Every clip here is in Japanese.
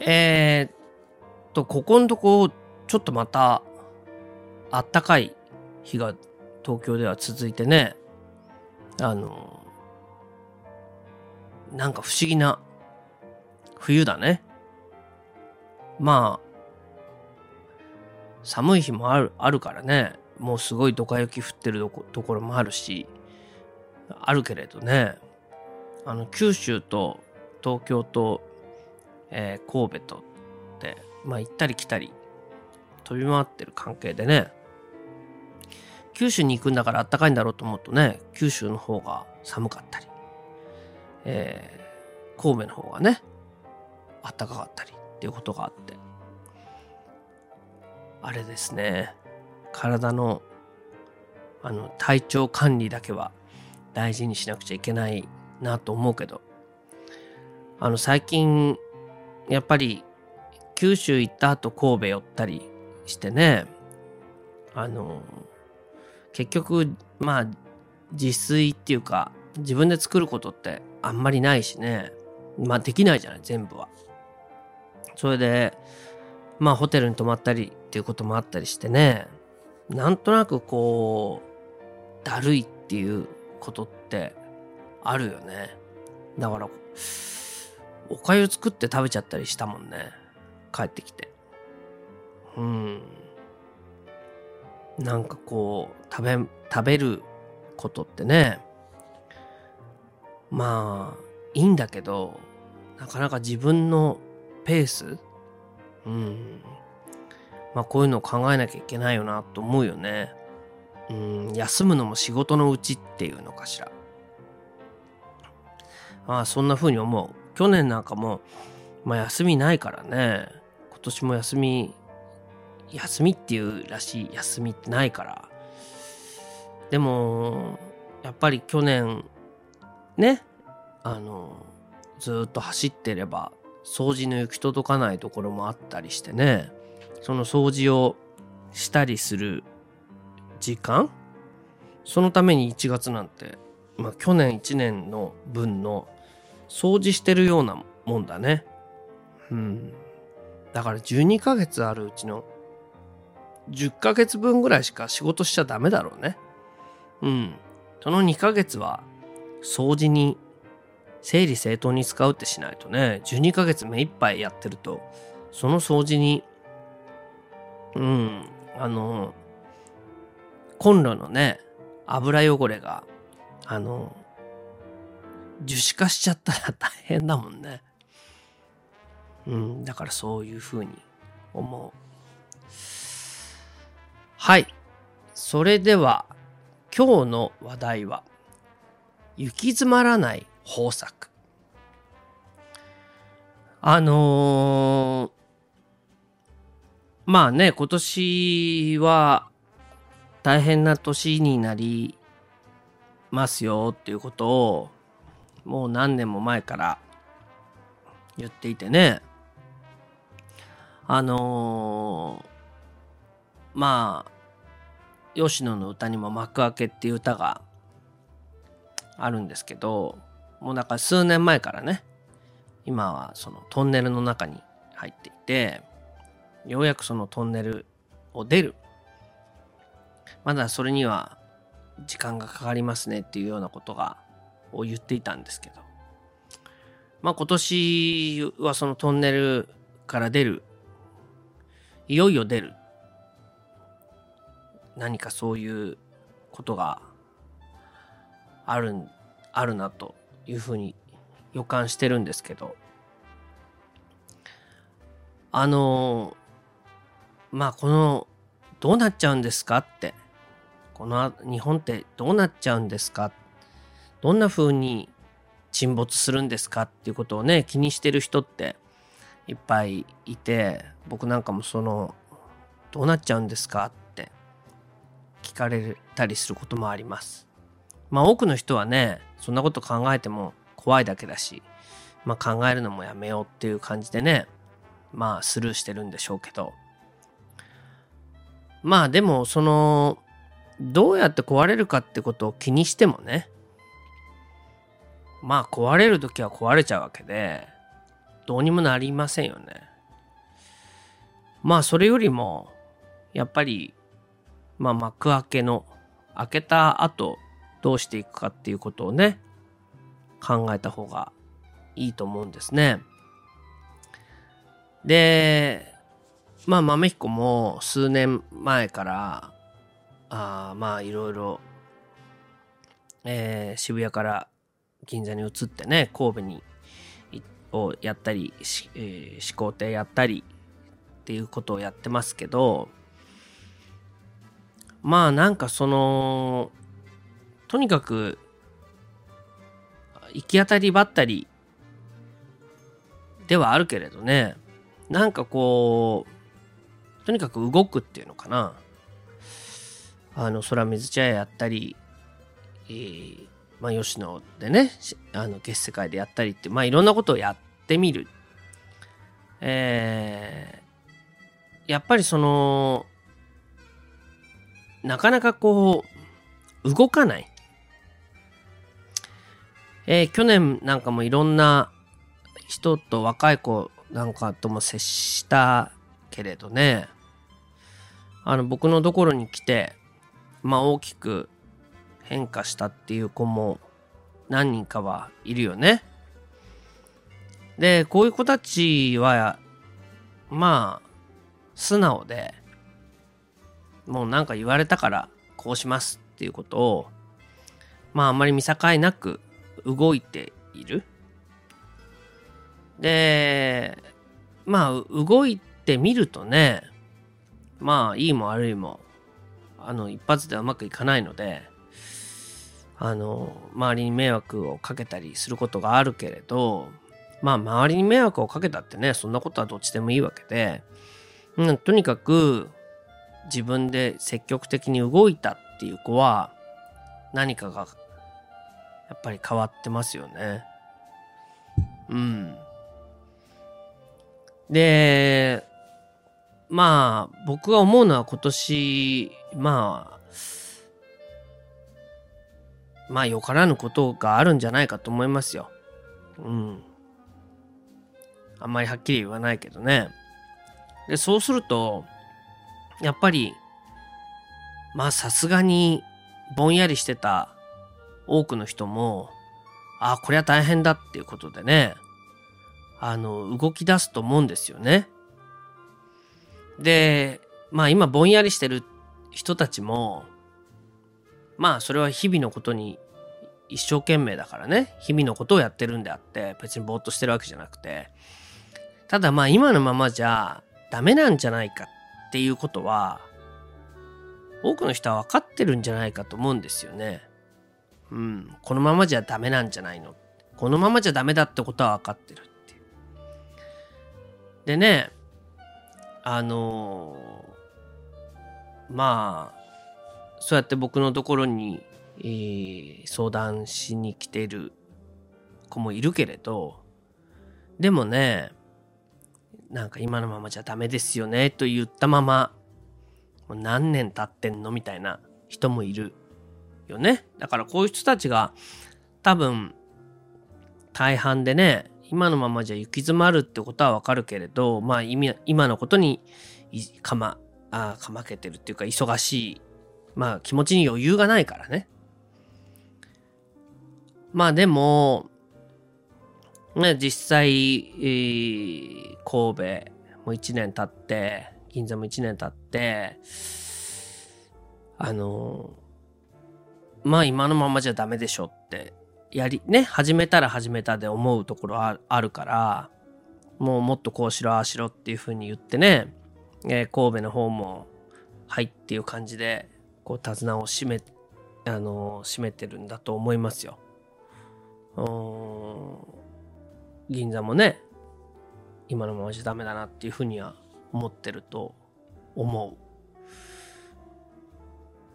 えー、っと、ここのとこ、ちょっとまた、あったかい日が東京では続いてね、あの、なんか不思議な冬だね。まあ、寒い日もある、あるからね、もうすごいドカ雪降ってるところもあるし、あるけれどね、あの、九州と東京と、えー、神戸とって、まあ行ったり来たり飛び回ってる関係でね、九州に行くんだからあったかいんだろうと思うとね、九州の方が寒かったり、えー、神戸の方がね、あったかかったりっていうことがあって、あれですね、体の、あの、体調管理だけは大事にしなくちゃいけないなと思うけど、あの、最近、やっぱり、九州行った後神戸寄ったりしてね、あの、結局、まあ、自炊っていうか、自分で作ることってあんまりないしね、まあできないじゃない、全部は。それで、まあホテルに泊まったりっていうこともあったりしてね、なんとなくこう、だるいっていうことってあるよね。だから、おかゆ作って食べちゃったりしたもんね。帰ってきて。うん。なんかこう、食べ、食べることってね、まあ、いいんだけど、なかなか自分のペースうん。まあこういうのを考えなきゃいけないよなと思うよね。うん、休むのも仕事のうちっていうのかしら。ああ、そんな風に思う。去年なんかも、まあ休みないからね。今年も休み、休みっていうらしい休みってないから。でも、やっぱり去年、ね、あの、ずっと走ってれば、掃除の行き届かないところもあったりしてね。その掃除をしたりする時間？そのために1月なんて、まあ去年1年の分の掃除してるようなもんだね。うん。だから12ヶ月あるうちの10ヶ月分ぐらいしか仕事しちゃダメだろうね。うん。その2ヶ月は掃除に整理整頓に使うってしないとね、12ヶ月目いっぱいやってると、その掃除にうん、あの、コンロのね、油汚れが、あの、樹脂化しちゃったら大変だもんね。うん、だからそういうふうに思う。はい。それでは、今日の話題は、行き詰まらない豊作。あのー、まあね、今年は大変な年になりますよっていうことをもう何年も前から言っていてね。あのー、まあ、吉野の歌にも幕開けっていう歌があるんですけど、もうだから数年前からね、今はそのトンネルの中に入っていて、ようやくそのトンネルを出る。まだそれには時間がかかりますねっていうようなことが、を言っていたんですけど。まあ今年はそのトンネルから出る。いよいよ出る。何かそういうことがある、あるなというふうに予感してるんですけど。あのまあこのどうなっちゃうんですかってこの日本ってどうなっちゃうんですかどんな風に沈没するんですかっていうことをね気にしてる人っていっぱいいて僕なんかもそのどうなっちゃうんですかって聞かれたりすることもあります。まあ多くの人はねそんなこと考えても怖いだけだしまあ考えるのもやめようっていう感じでねまあスルーしてるんでしょうけど。まあでもそのどうやって壊れるかってことを気にしてもねまあ壊れる時は壊れちゃうわけでどうにもなりませんよねまあそれよりも、やっぱり、まあ幕開けの、開けた後、どうしていくかっていうことをね、考えた方がいいと思うんですね。で、まあ豆彦も数年前から、あまあいろいろ、えー、渋谷から銀座に移ってね、神戸にをやったり、え、始皇帝やったりっていうことをやってますけど、まあなんかその、とにかく、行き当たりばったりではあるけれどね、なんかこう、とにかく動くっていうのかな。あの、空水茶屋やったり、えー、まあ、吉野でね、あの、月世界でやったりって、まあ、いろんなことをやってみる。えー、やっぱりその、なかなかこう、動かない。えー、去年なんかもいろんな人と若い子なんかとも接したけれどね、あの、僕のところに来て、まあ大きく変化したっていう子も何人かはいるよね。で、こういう子たちは、まあ、素直で、もうなんか言われたからこうしますっていうことを、まああんまり見境なく動いている。で、まあ動いてみるとね、まあいいも悪いも、あの一発ではうまくいかないので、あの、周りに迷惑をかけたりすることがあるけれど、まあ周りに迷惑をかけたってね、そんなことはどっちでもいいわけで、うん、とにかく自分で積極的に動いたっていう子は何かがやっぱり変わってますよね。うん。で、まあ、僕が思うのは今年、まあ、まあ、よからぬことがあるんじゃないかと思いますよ。うん。あんまりはっきり言わないけどね。で、そうすると、やっぱり、まあ、さすがに、ぼんやりしてた多くの人も、ああ、これは大変だっていうことでね、あの、動き出すと思うんですよね。で、まあ今ぼんやりしてる人たちも、まあそれは日々のことに一生懸命だからね、日々のことをやってるんであって、別にぼーっとしてるわけじゃなくて、ただまあ今のままじゃダメなんじゃないかっていうことは、多くの人は分かってるんじゃないかと思うんですよね。うん、このままじゃダメなんじゃないの。このままじゃダメだってことは分かってるって。でね、あのー、まあ、そうやって僕のところに、えー、相談しに来てる子もいるけれど、でもね、なんか今のままじゃダメですよねと言ったまま、もう何年経ってんの？みたいな人もいるよね。だからこういう人たちが多分大半でね、今のままじゃ行き詰まるってことはわかるけれど、まあ今のことにかま、あかまけてるっていうか忙しい。まあ気持ちに余裕がないからね。まあでも、ね、実際、えー、神戸も1年経って、銀座も1年経って、あのまあ今のままじゃダメでしょってやり、ね、始めたら始めたで思うところあるから、もうもっとこうしろ、ああしろっていうふうに言ってね、えー、神戸の方も、はいっていう感じで、こう手綱を締め、あの、締めてるんだと思いますよ。銀座もね、今のままじゃダメだなっていうふうには思ってると思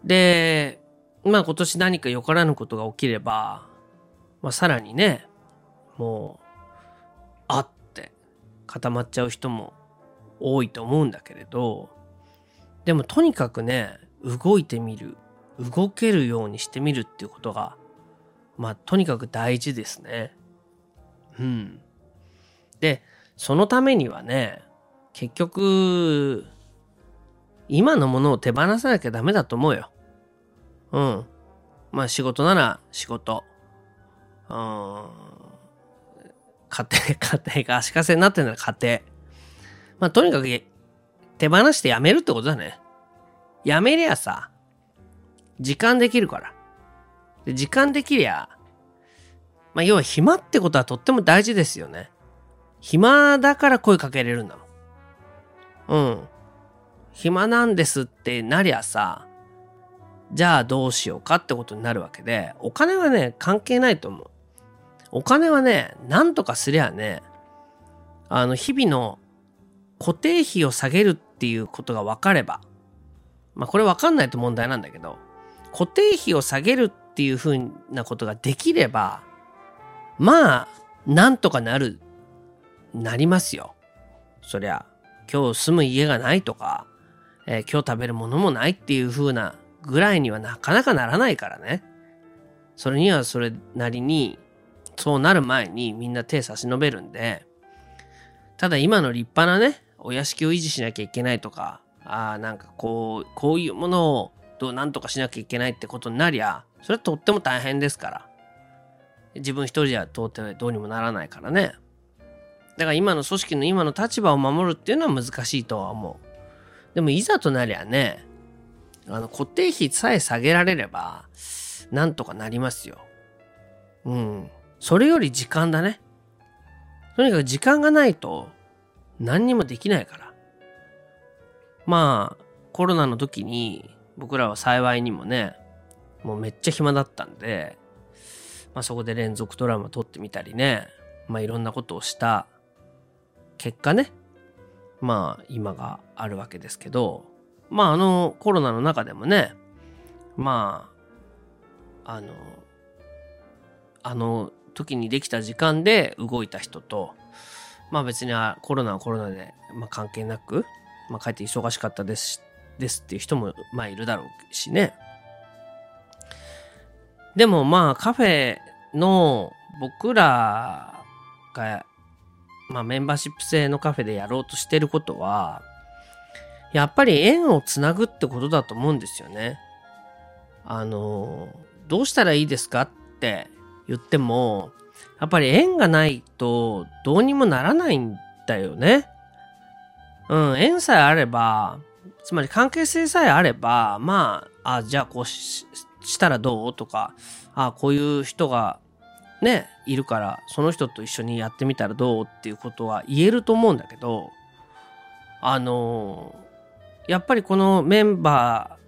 う。で、まあ今年何かよからぬことが起きれば、まあ、さらにね、もう、あって固まっちゃう人も多いと思うんだけれど、でもとにかくね、動いてみる、動けるようにしてみるっていうことが、まあとにかく大事ですね。うん。で、そのためにはね、結局、今のものを手放さなきゃダメだと思うよ。うん。まあ仕事なら仕事。うん。家庭、家庭が足かせになってんなら家庭。まあとにかく手放してやめるってことだね。やめりゃさ、時間できるから。で時間できりゃ、まあ要は暇ってことはとっても大事ですよね。暇だから声かけれるんだもん。うん。暇なんですってなりゃさ、じゃあどうしようかってことになるわけで、お金はね、関係ないと思う。お金はね、なんとかすりゃね、あの、日々の固定費を下げるっていうことが分かれば、まあこれ分かんないと問題なんだけど、固定費を下げるっていうふうなことができれば、まあ、なんとかなる、なりますよ。そりゃ、今日住む家がないとか、えー、今日食べるものもないっていう風なぐらいにはなかなかならないからね。それにはそれなりに、そうなる前にみんな手差し伸べるんで、ただ今の立派なね、お屋敷を維持しなきゃいけないとか、ああ、なんかこう、こういうものをどうなんとかしなきゃいけないってことになりゃ、それはとっても大変ですから。自分一人じゃ到底どうにもならないからね。だから今の組織の今の立場を守るっていうのは難しいとは思う。でもいざとなりゃね、あの固定費さえ下げられれば、なんとかなりますよ。うん。それより時間だね。とにかく時間がないと何にもできないから。まあ、コロナの時に僕らは幸いにもね、もうめっちゃ暇だったんで、まあそこで連続ドラマ撮ってみたりね、まあいろんなことをした結果ね、まあ今があるわけですけどまああのコロナの中でもねまああのあの時にできた時間で動いた人とまあ別にコロナはコロナで、まあ、関係なく、まあ、帰って忙しかったですですっていう人もまあいるだろうしねでもまあカフェの僕らがまあ、メンバーシップ制のカフェでやろうとしてることは、やっぱり縁をつなぐってことだと思うんですよね。あの、どうしたらいいですかって言っても、やっぱり縁がないとどうにもならないんだよね。うん、縁さえあれば、つまり関係性さえあれば、まあ、あ、じゃあこうしたらどう？とか、あ、こういう人がね、いるから、その人と一緒にやってみたらどう？っていうことは言えると思うんだけど、あの、やっぱりこのメンバーっ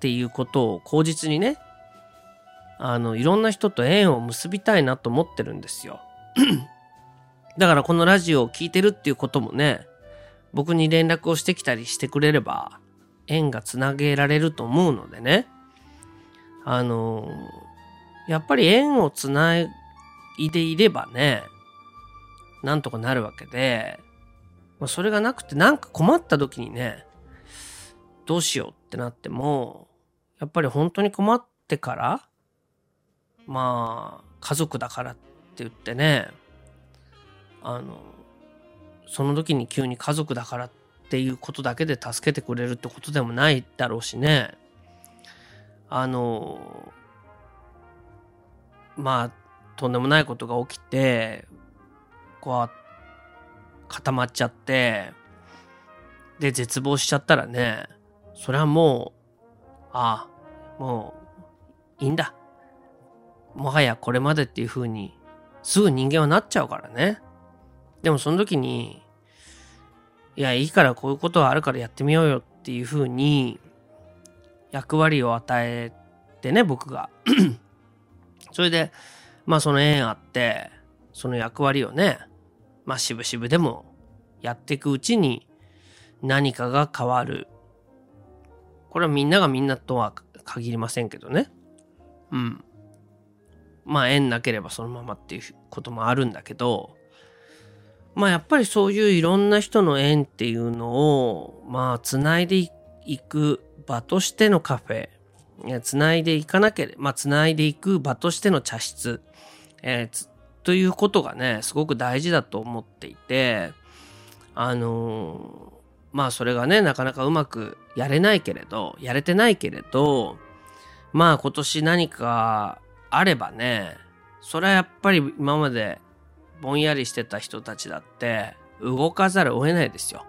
ていうことを口実にね、あの、いろんな人と縁を結びたいなと思ってるんですよ。だからこのラジオを聴いてるっていうこともね、僕に連絡をしてきたりしてくれれば、縁がつなげられると思うのでね、あのやっぱり縁をつないでいればね、なんとかなるわけで、それがなくてなんか困った時にね、どうしようってなっても、やっぱり本当に困ってから、まあ、家族だからって言ってね、あの、その時に急に家族だからっていうことだけで助けてくれるってことでもないだろうしね。あの、まあ、とんでもないことが起きて、こう、固まっちゃって、で、絶望しちゃったらね、それはもう、ああ、もう、いいんだ。もはやこれまでっていう風に、すぐ人間はなっちゃうからね。でもその時に、いや、いいからこういうことはあるからやってみようよっていう風に、役割を与えてね、僕が。それで、まあその縁あって、その役割をね、まあ渋々でもやっていくうちに何かが変わる。これはみんながみんなとは限りませんけどね。うん。まあ縁なければそのままっていうこともあるんだけど、まあやっぱりそういういろんな人の縁っていうのを、まあつないでいく場としてのカフェ。つないでいかなければ、まあ、つないでいく場としての茶室、えー、ということがね、すごく大事だと思っていて、あのまあそれがねなかなかうまくやれないけれどやれてないけれどまあ今年何かあればねそれはやっぱり今までぼんやりしてた人たちだって動かざるを得ないですよ。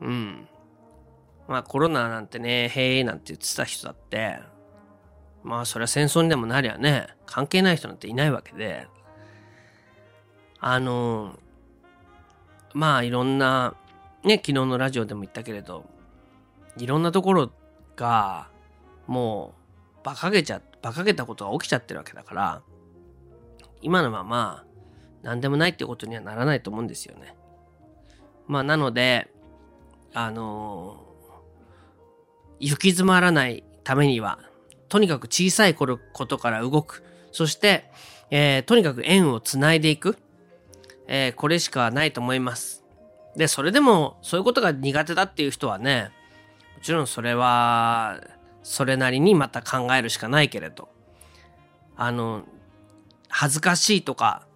うん。まあコロナなんてね、へえなんて言ってた人だって、まあそれは戦争にでもなりゃね、関係ない人なんていないわけで、あの、まあいろんな、ね、昨日のラジオでも言ったけれど、いろんなところが、もう、馬鹿げちゃ、馬鹿げたことが起きちゃってるわけだから、今のまま、何でもないってことにはならないと思うんですよね。まあなので、あのー、行き詰まらないためには、とにかく小さい頃ことから動く。そして、えー、とにかく縁をつないでいく。えー、これしかないと思います。で、それでも、そういうことが苦手だっていう人はね、もちろんそれは、それなりにまた考えるしかないけれど、あの、恥ずかしいとか、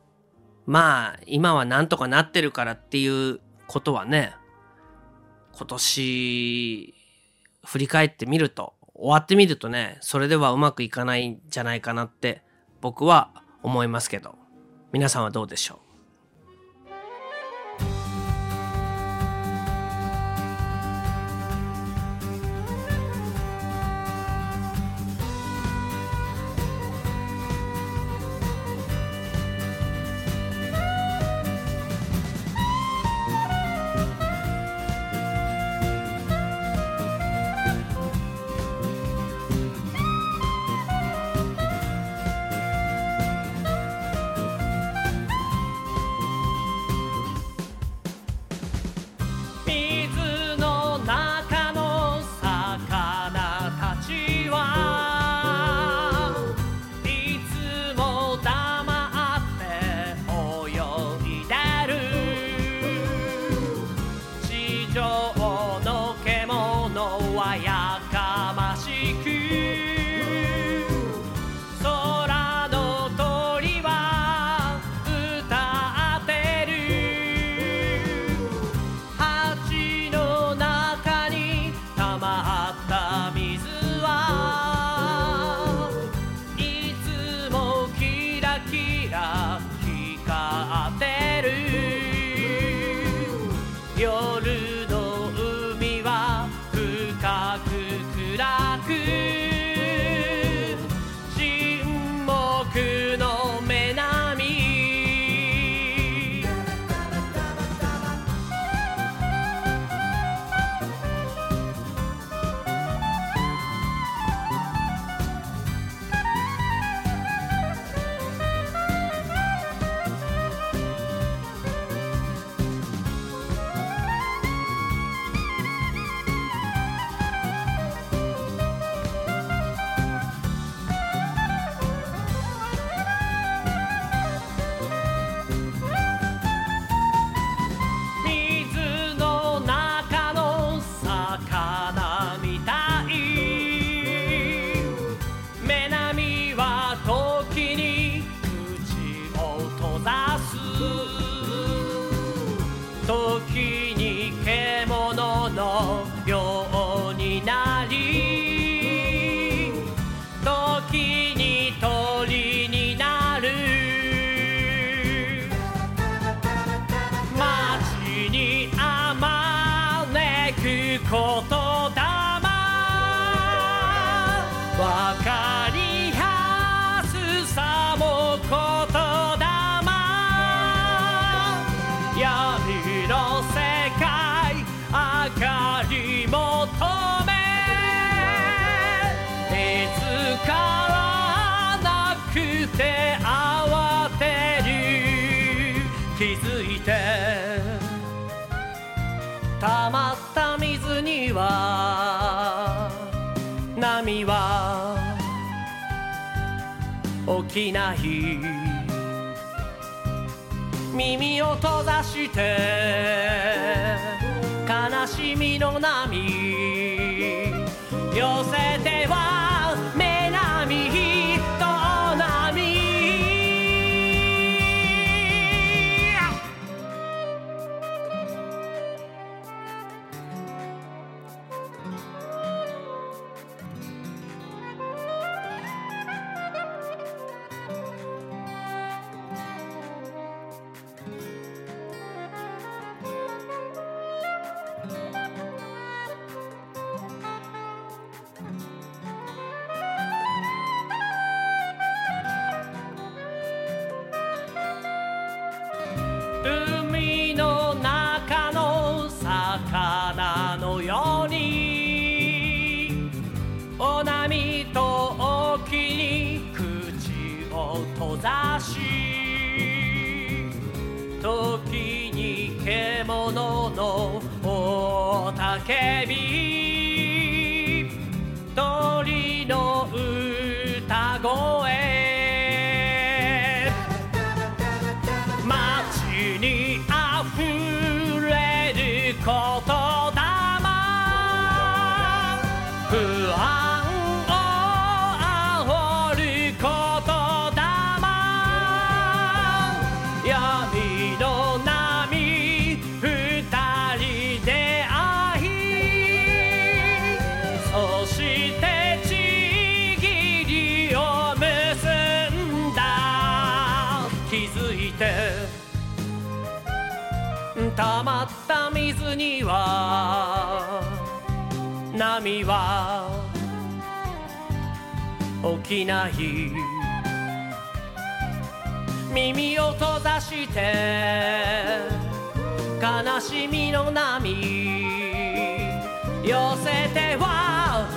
まあ、今はなんとかなってるからっていうことはね、今年、振り返ってみると、終わってみるとね、それではうまくいかないんじゃないかなって僕は思いますけど、皆さんはどうでしょう？有時気づいて溜まった水には波は起きない耳を閉ざして悲しみの波。寄せては Kevin. は起きない。耳を閉ざして悲しみの波寄せては